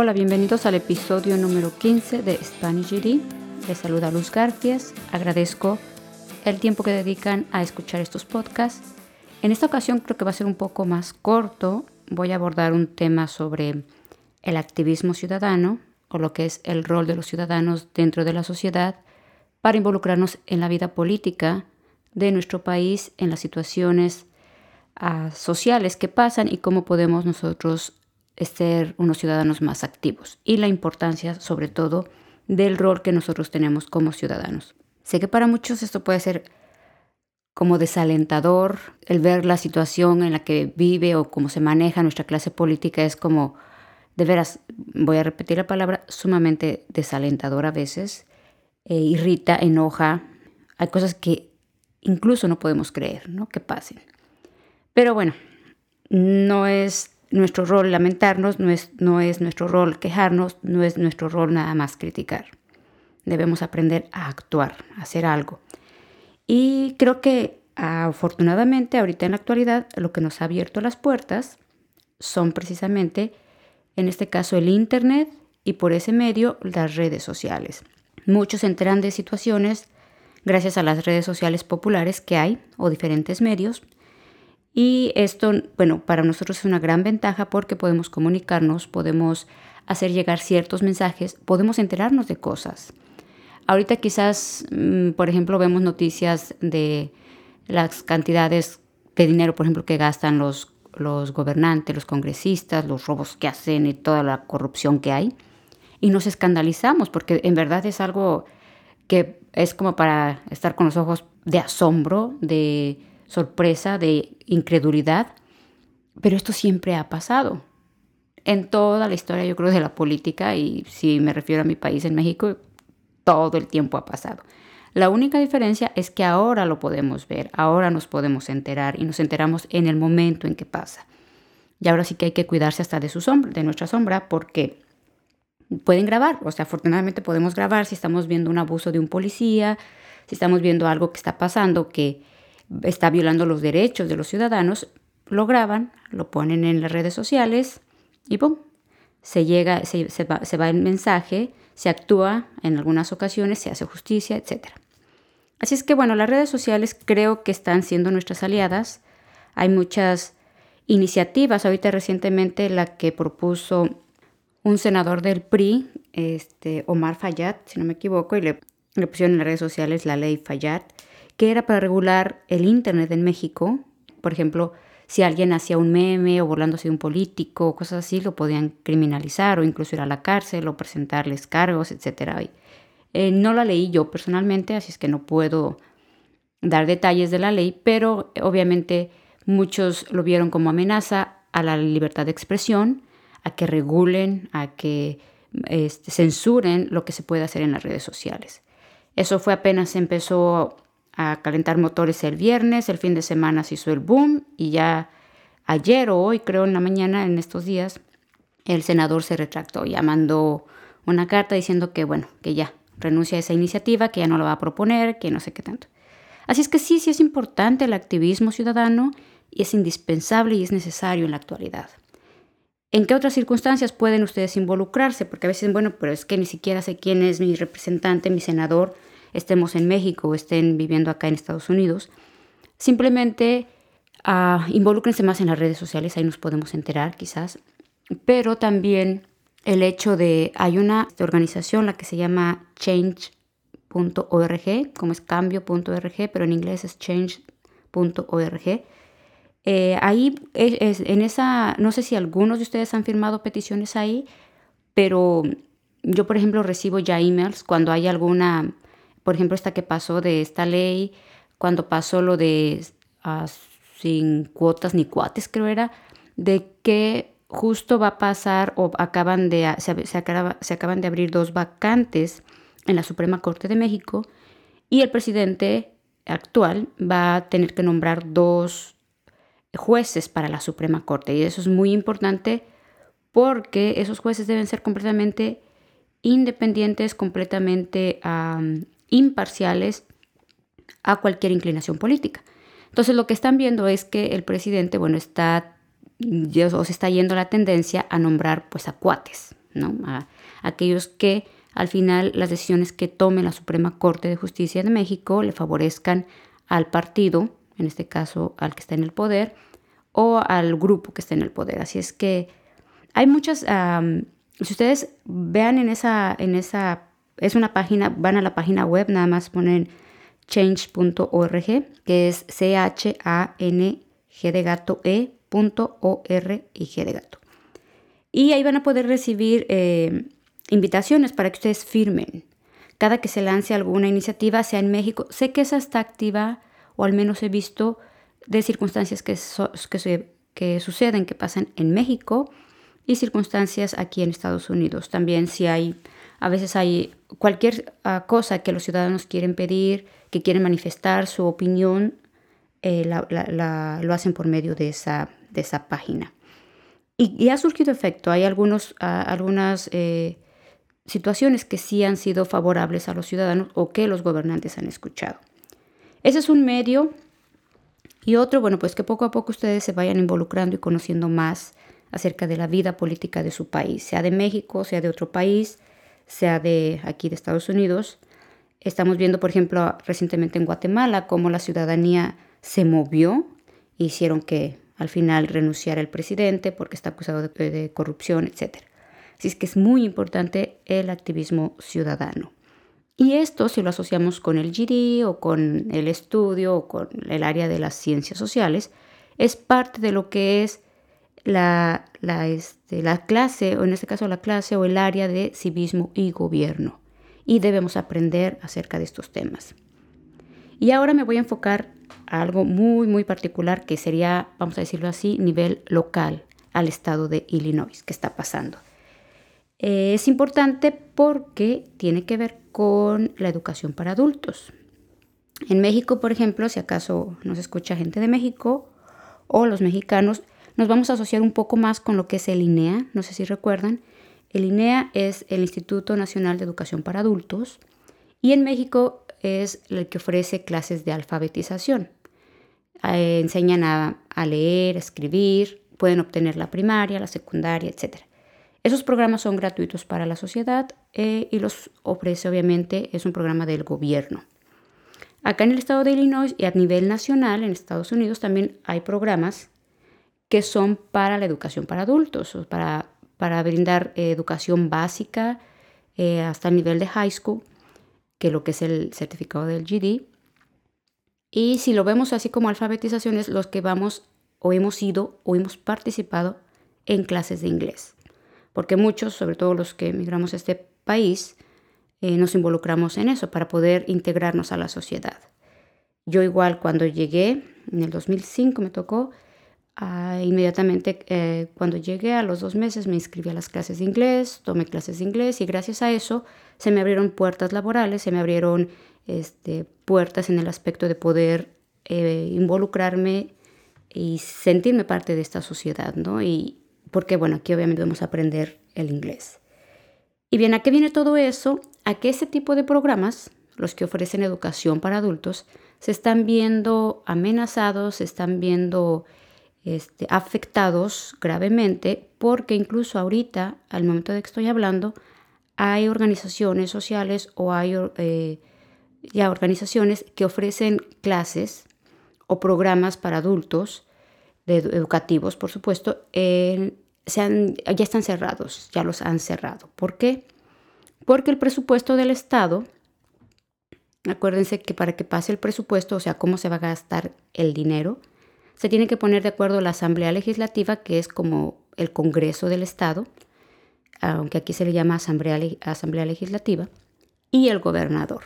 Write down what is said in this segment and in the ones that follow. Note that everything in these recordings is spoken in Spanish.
Hola, bienvenidos al episodio número 15 de Spanish GD. Les saluda Luz Garfias. Agradezco el tiempo que dedican a escuchar estos podcasts. En esta ocasión creo que va a ser un poco más corto. Voy a abordar un tema sobre el activismo ciudadano o lo que es el rol de los ciudadanos dentro de la sociedad para involucrarnos en la vida política de nuestro país, en las situaciones uh, sociales que pasan y cómo podemos nosotros ser unos ciudadanos más activos y la importancia sobre todo del rol que nosotros tenemos como ciudadanos. Sé que para muchos esto puede ser como desalentador, el ver la situación en la que vive o cómo se maneja nuestra clase política es como, de veras, voy a repetir la palabra, sumamente desalentador a veces, eh, irrita, enoja, hay cosas que incluso no podemos creer, ¿no? Que pasen. Pero bueno, no es nuestro rol lamentarnos, no es, no es nuestro rol quejarnos, no es nuestro rol nada más criticar. Debemos aprender a actuar, a hacer algo. Y creo que afortunadamente ahorita en la actualidad lo que nos ha abierto las puertas son precisamente, en este caso, el Internet y por ese medio las redes sociales. Muchos se enteran de situaciones gracias a las redes sociales populares que hay o diferentes medios y esto, bueno, para nosotros es una gran ventaja porque podemos comunicarnos, podemos hacer llegar ciertos mensajes, podemos enterarnos de cosas. Ahorita quizás, mm, por ejemplo, vemos noticias de las cantidades de dinero, por ejemplo, que gastan los, los gobernantes, los congresistas, los robos que hacen y toda la corrupción que hay. Y nos escandalizamos porque en verdad es algo que es como para estar con los ojos de asombro, de sorpresa, de incredulidad, pero esto siempre ha pasado. En toda la historia, yo creo, de la política, y si me refiero a mi país, en México, todo el tiempo ha pasado. La única diferencia es que ahora lo podemos ver, ahora nos podemos enterar y nos enteramos en el momento en que pasa. Y ahora sí que hay que cuidarse hasta de su sombra, de nuestra sombra, porque pueden grabar. O sea, afortunadamente podemos grabar si estamos viendo un abuso de un policía, si estamos viendo algo que está pasando que está violando los derechos de los ciudadanos, lo graban, lo ponen en las redes sociales y ¡pum! Se, llega, se, va, el mensaje, se actúa en algunas ocasiones, se hace justicia, etc. Así es que bueno, las redes sociales creo que están siendo nuestras aliadas. Hay muchas iniciativas, ahorita recientemente la que propuso un senador del PRI, este, Omar Fayad, si no me equivoco, y le, le pusieron en las redes sociales la ley Fayad, que era para regular el Internet en México. Por ejemplo, si alguien hacía un meme o burlándose de un político o cosas así, lo podían criminalizar o incluso ir a la cárcel o presentarles cargos, etc. Eh, no la leí yo personalmente, así es que no puedo dar detalles de la ley, pero obviamente muchos lo vieron como amenaza a la libertad de expresión, a que regulen, a que este, censuren lo que se puede hacer en las redes sociales. Eso fue apenas empezó a calentar motores el viernes, el fin de semana se hizo el boom y ya ayer o hoy, creo en la mañana, en estos días, el senador se retractó, ya mandó una carta diciendo que, bueno, que ya renuncia a esa iniciativa, que ya no lo va a proponer, que no sé qué tanto. Así es que sí, sí es importante el activismo ciudadano y es indispensable y es necesario en la actualidad. ¿En qué otras circunstancias pueden ustedes involucrarse? Porque a veces, bueno, pero es que ni siquiera sé quién es mi representante, mi senador, estemos en México o estén viviendo acá en Estados Unidos. Simplemente uh, más en las redes sociales, ahí nos podemos enterar quizás. Pero también el hecho de, hay una organización, la que se llama change.org, como es cambio.org, pero en inglés es change.org. Eh, ahí, es, en esa, no sé si algunos de ustedes han firmado peticiones ahí, pero yo, por ejemplo, recibo ya emails cuando hay alguna por ejemplo, esta que pasó de esta ley, cuando pasó lo de ah, sin cuotas ni cuates, creo era, de que justo va a pasar o acaban de, se, se, acaban de abrir dos vacantes en la Suprema Corte de México y el presidente actual va a tener que nombrar dos jueces para la Suprema Corte. Y eso es muy importante porque esos jueces deben ser completamente independientes, completamente imparciales a cualquier inclinación política. Entonces lo que están viendo es que el presidente, bueno, está, o se está yendo la tendencia a nombrar pues a ¿no? A, aquellos que al final las decisiones que tome la Suprema Corte de Justicia de México le favorezcan al partido, en este caso al que está en el poder, o al grupo que está en el poder. Así es que hay muchas, si ustedes vean en esa, en esa, es una página, van a la página web, nada más ponen change.org, que es C-H-A-N-G de gato E.org y G de gato. Y ahí van a poder recibir eh, invitaciones para que ustedes firmen. Cada que se lance alguna iniciativa, sea en México, sé que esa está activa, o al menos he visto de circunstancias que, que, que suceden, que pasan en México y circunstancias aquí en Estados Unidos. También si hay, a veces hay cualquier ah, cosa que los ciudadanos quieren pedir, que quieren manifestar su opinión, eh, lo hacen por medio de esa, de esa página. Y, ha surgido efecto. Hay algunos, ah, algunas eh, situaciones que sí han sido favorables a los ciudadanos o que los gobernantes han escuchado. Ese es un medio. Y otro, bueno, pues que poco a poco ustedes se vayan involucrando y conociendo más acerca de la vida política de su país, sea de México, sea de otro país, sea de aquí de Estados Unidos. Estamos viendo, por ejemplo, recientemente en Guatemala cómo la ciudadanía se movió, hicieron que al final renunciara el presidente porque está acusado de, corrupción, etc. Así es que es muy importante el activismo ciudadano. Y esto, si lo asociamos con el GD o con el estudio o con el área de las ciencias sociales, es parte de lo que es este, la clase, o en este caso la clase o el área de civismo y gobierno. Y debemos aprender acerca de estos temas. Y ahora me voy a enfocar a algo muy, muy particular que sería, vamos a decirlo así, nivel local al estado de Illinois, que está pasando. Eh, es importante porque tiene que ver con la educación para adultos. En México, por ejemplo, si acaso nos escucha gente de México o los mexicanos, nos vamos a asociar un poco más con lo que es el INEA, no sé si recuerdan. El INEA es el Instituto Nacional de Educación para Adultos y en México es el que ofrece clases de alfabetización. Eh, enseñan a, leer, a escribir, pueden obtener la primaria, la secundaria, etc. Esos programas son gratuitos para la sociedad eh, y los ofrece obviamente, es un programa del gobierno. Acá en el estado de Illinois y a nivel nacional en Estados Unidos también hay programas que son para la educación para adultos, para, para brindar eh, educación básica eh, hasta el nivel de high school, que es lo que es el certificado del GD. Y si lo vemos así como alfabetización, es los que vamos o hemos ido o hemos participado en clases de inglés porque muchos, sobre todo los que emigramos a este país, eh, nos involucramos en eso para poder integrarnos a la sociedad. Yo igual cuando llegué, en el 2005 me tocó, ah, inmediatamente eh, cuando llegué a los dos meses me inscribí a las clases de inglés, tomé clases de inglés y gracias a eso se me abrieron puertas laborales, se me abrieron este, puertas en el aspecto de poder eh, involucrarme y sentirme parte de esta sociedad, ¿no? Y, porque bueno, aquí obviamente vamos a aprender el inglés. Y bien, ¿a qué viene todo eso? A que ese tipo de programas, los que ofrecen educación para adultos, se están viendo amenazados, se están viendo este, afectados gravemente, porque incluso ahorita, al momento de que estoy hablando, hay organizaciones sociales o hay eh, ya organizaciones que ofrecen clases o programas para adultos educativos, por supuesto, ya están cerrados, ya los han cerrado. ¿Por qué? Porque el presupuesto del Estado, acuérdense que para que pase el presupuesto, o sea, cómo se va a gastar el dinero, se tiene que poner de acuerdo la Asamblea Legislativa, que es como el Congreso del Estado, aunque aquí se le llama Asamblea, Legislativa, y el gobernador.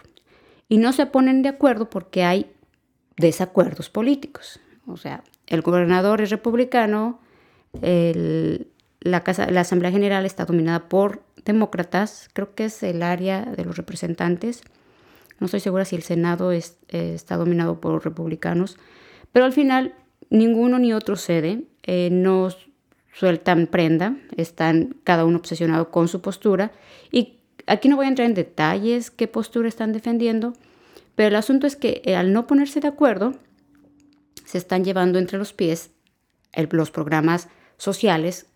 Y no se ponen de acuerdo porque hay desacuerdos políticos. O sea, el gobernador es republicano, la, Asamblea General está dominada por demócratas, creo que es el área de los representantes. No estoy segura si el Senado está dominado por republicanos, pero al final ninguno ni otro cede, eh, no sueltan prenda, están cada uno obsesionado con su postura y aquí no voy a entrar en detalles qué postura están defendiendo, pero el asunto es que eh, al no ponerse de acuerdo, se están llevando entre los pies los programas sociales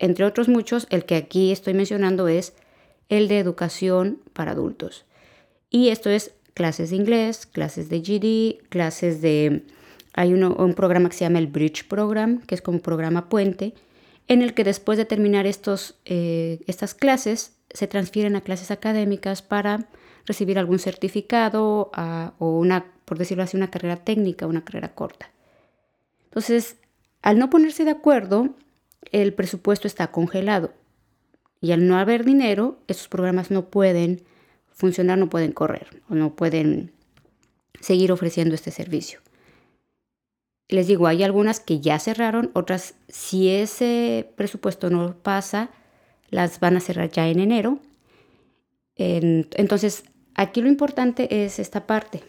Entre otros muchos, el que aquí estoy mencionando es el de educación para adultos. Y esto es clases de inglés, clases de GD, clases de... Hay un programa que se llama el Bridge Program, que es como programa puente, en el que después de terminar estos, eh, estas clases se transfieren a clases académicas para recibir algún certificado o una, por decirlo así, una carrera técnica, una carrera corta. Entonces, al no ponerse de acuerdo, el presupuesto está congelado y al no haber dinero, esos programas no pueden funcionar, no pueden correr o no pueden seguir ofreciendo este servicio. Les digo, hay algunas que ya cerraron, otras si ese presupuesto no pasa, las van a cerrar ya en enero. Entonces, aquí lo importante es esta parte.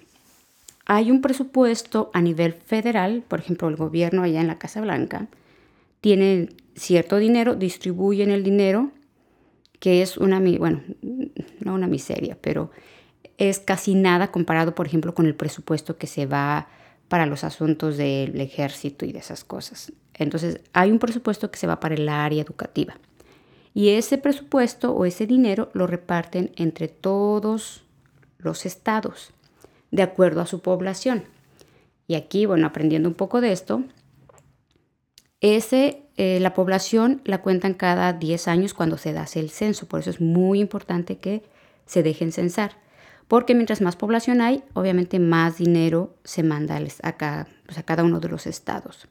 Hay un presupuesto a nivel federal, por ejemplo, el gobierno allá en la Casa Blanca, tiene cierto dinero, distribuyen el dinero, que es una, bueno, no una miseria, pero es casi nada comparado, por ejemplo, con el presupuesto que se va para los asuntos del ejército y de esas cosas. Entonces, hay un presupuesto que se va para el área educativa. Y ese presupuesto o ese dinero lo reparten entre todos los estados, de acuerdo a su población. Y aquí, bueno, aprendiendo un poco de esto, ese, eh, la población la cuentan cada 10 años cuando se da el censo, por eso es muy importante que se dejen censar, porque mientras más población hay, obviamente más dinero se manda a, pues, a cada uno de los estados.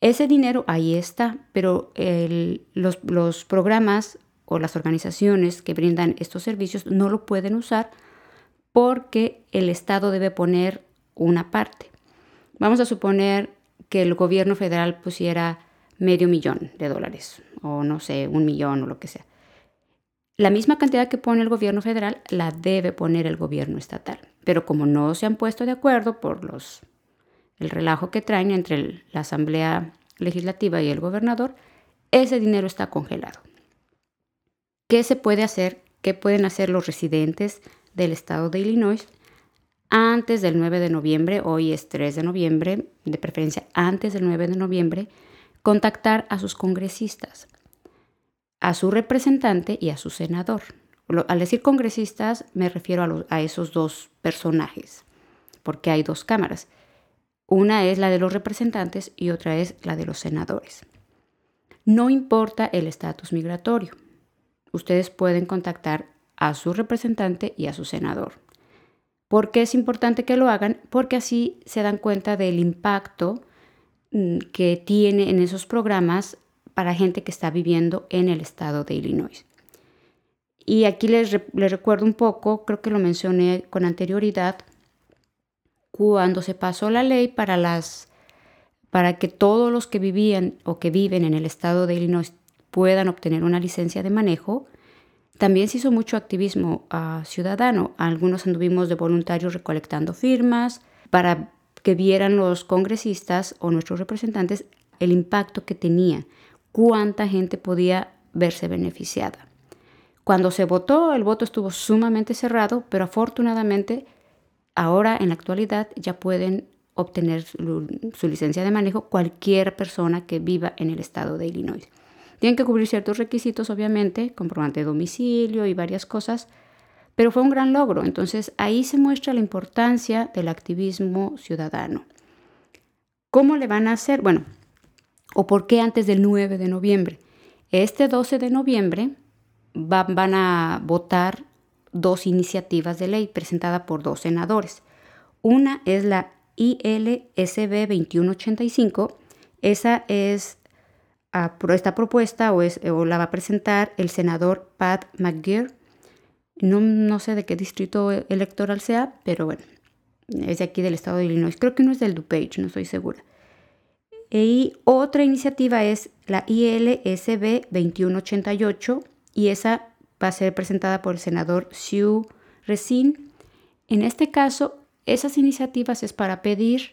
Ese dinero ahí está, pero los, los programas o las organizaciones que brindan estos servicios no lo pueden usar porque el Estado debe poner una parte. Vamos a suponer que el gobierno federal pusiera medio millón de dólares o no sé, un millón o lo que sea. La misma cantidad que pone el gobierno federal la debe poner el gobierno estatal. Pero como no se han puesto de acuerdo por los el relajo que traen entre la Asamblea Legislativa y el gobernador, ese dinero está congelado. ¿Qué se puede hacer? ¿Qué pueden hacer los residentes del estado de Illinois antes del 9 de noviembre? Hoy es 3 de noviembre, de preferencia antes del 9 de noviembre, contactar a sus congresistas, a su representante y a su senador. Al decir congresistas me refiero a, esos dos personajes, porque hay dos cámaras. Una es la de los representantes y otra es la de los senadores. No importa el estatus migratorio. Ustedes pueden contactar a su representante y a su senador. ¿Por qué es importante que lo hagan? Porque así se dan cuenta del impacto mm, que tiene en esos programas para gente que está viviendo en el estado de Illinois. Y aquí les, les recuerdo un poco, creo que lo mencioné con anterioridad, cuando se pasó la ley para las para que todos los que vivían o que viven en el estado de Illinois puedan obtener una licencia de manejo, también se hizo mucho activismo uh, ciudadano. Algunos anduvimos de voluntarios recolectando firmas para que vieran los congresistas o nuestros representantes el impacto que tenía, cuánta gente podía verse beneficiada. Cuando se votó, el voto estuvo sumamente cerrado, pero afortunadamente Ahora, en la actualidad, ya pueden obtener su, licencia de manejo cualquier persona que viva en el estado de Illinois. Tienen que cubrir ciertos requisitos, obviamente, comprobante de domicilio y varias cosas, pero fue un gran logro. Entonces ahí se muestra la importancia del activismo ciudadano. ¿Cómo le van a hacer? Bueno, ¿o por qué antes del 9 de noviembre? Este 12 de noviembre van a votar dos iniciativas de ley presentadas por dos senadores. Una es la ILSB 2185. Esa es ah, esta propuesta o, es, la va a presentar el senador Pat McGear. No, no sé de qué distrito electoral sea, pero bueno, es de aquí del estado de Illinois. Creo que no es del DuPage, no estoy segura. Y otra iniciativa es la ILSB 2188 y esa va a ser presentada por el senador Sue Racine. En este caso, esas iniciativas es para pedir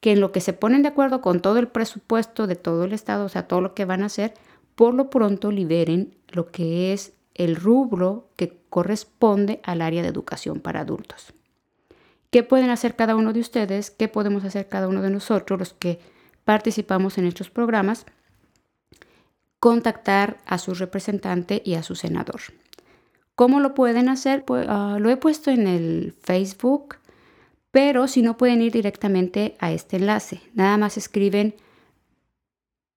que en lo que se ponen de acuerdo con todo el presupuesto de todo el Estado, o sea, todo lo que van a hacer, por lo pronto liberen lo que es el rubro que corresponde al área de educación para adultos. ¿Qué pueden hacer cada uno de ustedes? ¿Qué podemos hacer cada uno de nosotros, los que participamos en estos programas? contactar a su representante y a su senador. ¿Cómo lo pueden hacer? Pues, ah, lo he puesto en el Facebook, pero si no pueden ir directamente a este enlace, nada más escriben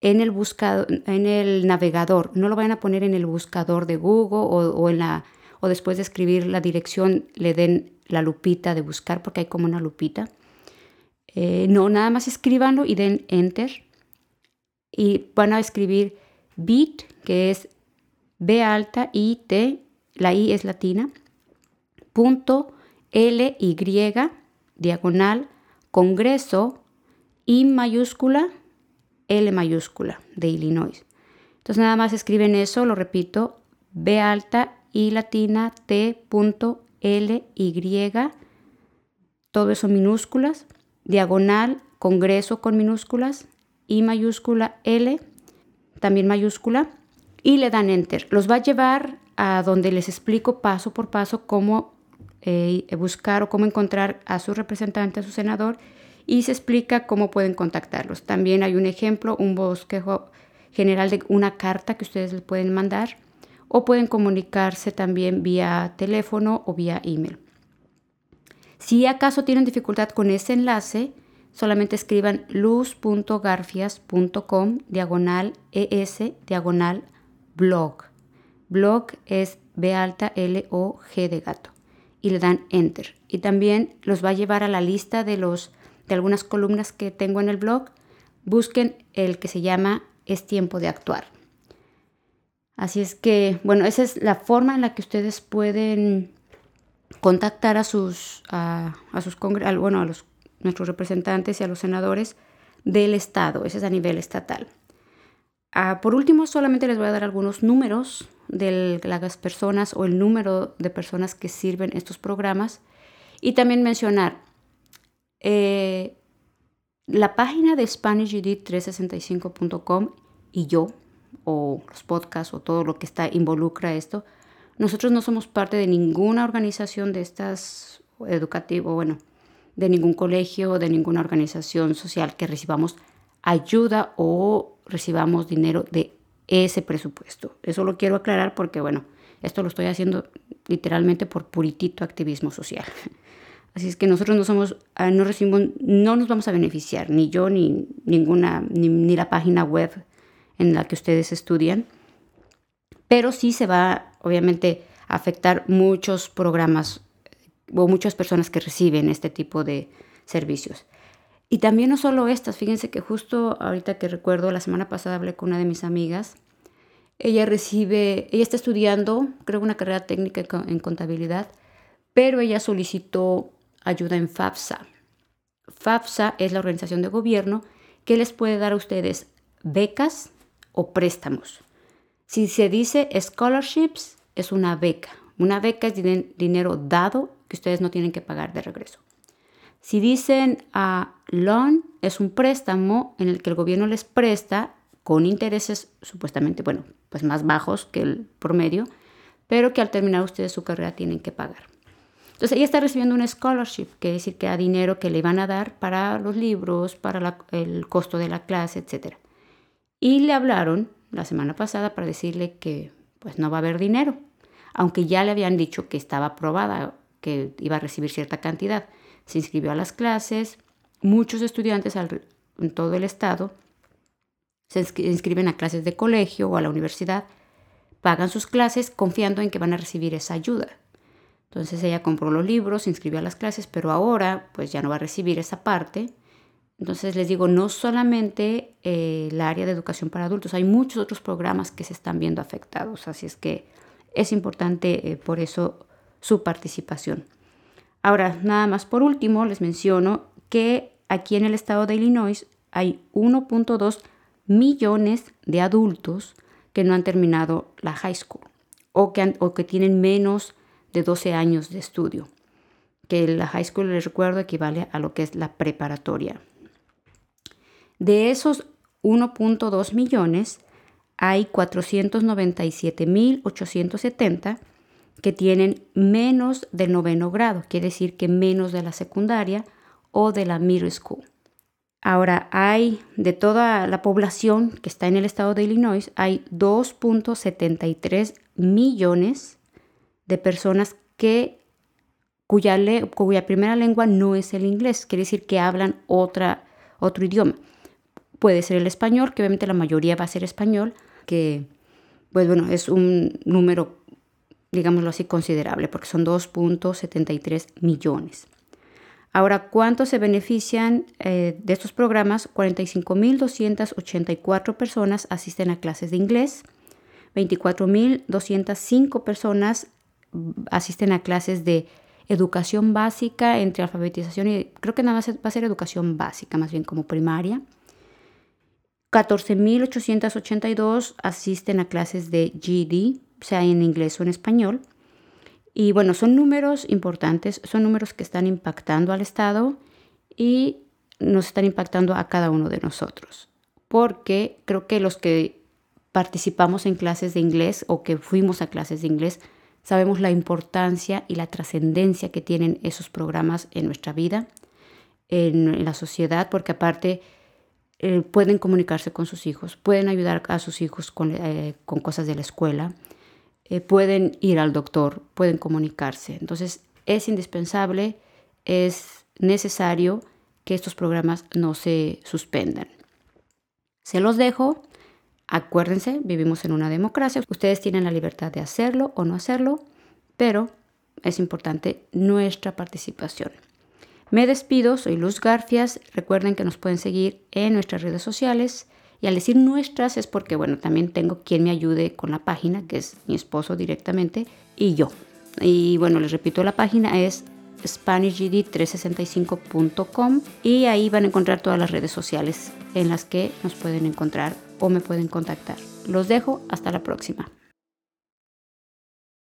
en el, buscador, en el navegador, no lo vayan a poner en el buscador de Google o, en la, o después de escribir la dirección le den la lupita de buscar porque hay como una lupita. Eh, no, nada más escríbanlo y den enter y van a escribir bit, que es B alta I T, la I es latina, punto L Y diagonal Congreso I mayúscula L mayúscula de Illinois. Entonces nada más escriben eso, lo repito, B alta I latina T punto L Y, todo eso minúsculas, diagonal Congreso con minúsculas, I mayúscula L, también mayúscula, y le dan enter. Los va a llevar a donde les explico paso por paso cómo eh, buscar o cómo encontrar a su representante, a su senador, y se explica cómo pueden contactarlos. También hay un ejemplo, un bosquejo general de una carta que ustedes les pueden mandar o pueden comunicarse también vía teléfono o vía email. Si acaso tienen dificultad con ese enlace, solamente escriban luz.garfias.com diagonal es diagonal blog. Blog es B alta L O G de gato y le dan enter. Y también los va a llevar a la lista de los de algunas columnas que tengo en el blog, busquen el que se llama Es tiempo de actuar. Así es que, bueno, esa es la forma en la que ustedes pueden contactar a sus, a, sus bueno, a los, nuestros representantes y a los senadores del Estado. Ese es a nivel estatal. Ah, por último, solamente les voy a dar algunos números de las personas o el número de personas que sirven estos programas y también mencionar eh, la página de SpanishGD365.com y yo, o los podcasts o todo lo que está involucra esto, nosotros no somos parte de ninguna organización de estas educativo, bueno, de ningún colegio, de ninguna organización social que recibamos ayuda o recibamos dinero de ese presupuesto. Eso lo quiero aclarar porque, bueno, esto lo estoy haciendo literalmente por puritito activismo social. Así es que nosotros no somos, ah, no recibimos, no nos vamos a beneficiar, ni yo, ni ninguna, ni, la página web en la que ustedes estudian. Pero sí se va, obviamente, afectar muchos programas o muchas personas que reciben este tipo de servicios. Y también no solo estas, fíjense que justo ahorita que recuerdo, la semana pasada hablé con una de mis amigas. Ella recibe, ella está estudiando, creo, una carrera técnica en contabilidad, pero ella solicitó ayuda en FAFSA. FAFSA es la organización de gobierno que les puede dar a ustedes becas o préstamos. Si se dice scholarships, es una beca. Una beca es dinero dado que ustedes no tienen que pagar de regreso. Si dicen a loan, es un préstamo en el que el gobierno les presta con intereses supuestamente, bueno, pues más bajos que el promedio, pero que al terminar ustedes su carrera tienen que pagar. Entonces ella está recibiendo un scholarship, que es decir, que a dinero que le van a dar para los libros, para el costo de la clase, etc. Y le hablaron la semana pasada para decirle que pues no va a haber dinero, aunque ya le habían dicho que estaba aprobada, que iba a recibir cierta cantidad. Se inscribió a las clases, muchos estudiantes en todo el estado se inscriben a clases de colegio o a la universidad, pagan sus clases confiando en que van a recibir esa ayuda. Entonces ella compró los libros, se inscribió a las clases, pero ahora pues ya no va a recibir esa parte. Entonces les digo, no solamente eh, el área de educación para adultos, hay muchos otros programas que se están viendo afectados, así es que es importante eh, por eso su participación. Ahora, nada más por último, les menciono que aquí en el estado de Illinois hay 1.2 millones de adultos que no han terminado la high school o que, o que tienen menos de 12 años de estudio, que la high school, les recuerdo, equivale a lo que es la preparatoria. De esos 1.2 millones, hay 497.870 que tienen menos del noveno grado, quiere decir que menos de la secundaria o de la middle school. Ahora hay de toda la población que está en el estado de Illinois, hay 2.73 millones de personas que cuya, cuya primera lengua no es el inglés, quiere decir que hablan otra, otro idioma. Puede ser el español, que obviamente la mayoría va a ser español, que pues bueno, es un número, digámoslo así, considerable, porque son 2.73 millones. Ahora, ¿cuántos se benefician eh, de estos programas? 45.284 personas asisten a clases de inglés, 24.205 personas asisten a clases de educación básica entre alfabetización y creo que nada más va a ser educación básica, más bien como primaria. 14.882 asisten a clases de GD, sea en inglés o en español. Y bueno, son números importantes, son números que están impactando al Estado y nos están impactando a cada uno de nosotros. Porque creo que los que participamos en clases de inglés o que fuimos a clases de inglés, sabemos la importancia y la trascendencia que tienen esos programas en nuestra vida, en, la sociedad, porque aparte eh, pueden comunicarse con sus hijos, pueden ayudar a sus hijos con, eh, cosas de la escuela, eh, pueden ir al doctor, pueden comunicarse. Entonces es indispensable, es necesario que estos programas no se suspendan. Se los dejo. Acuérdense, vivimos en una democracia. Ustedes tienen la libertad de hacerlo o no hacerlo, pero es importante nuestra participación. Me despido, soy Luz Garfias. Recuerden que nos pueden seguir en nuestras redes sociales. Y al decir nuestras es porque, bueno, también tengo quien me ayude con la página, que es mi esposo directamente, y yo. Y bueno, les repito, la página es SpanishGD365.com y ahí van a encontrar todas las redes sociales en las que nos pueden encontrar o me pueden contactar. Los dejo, hasta la próxima.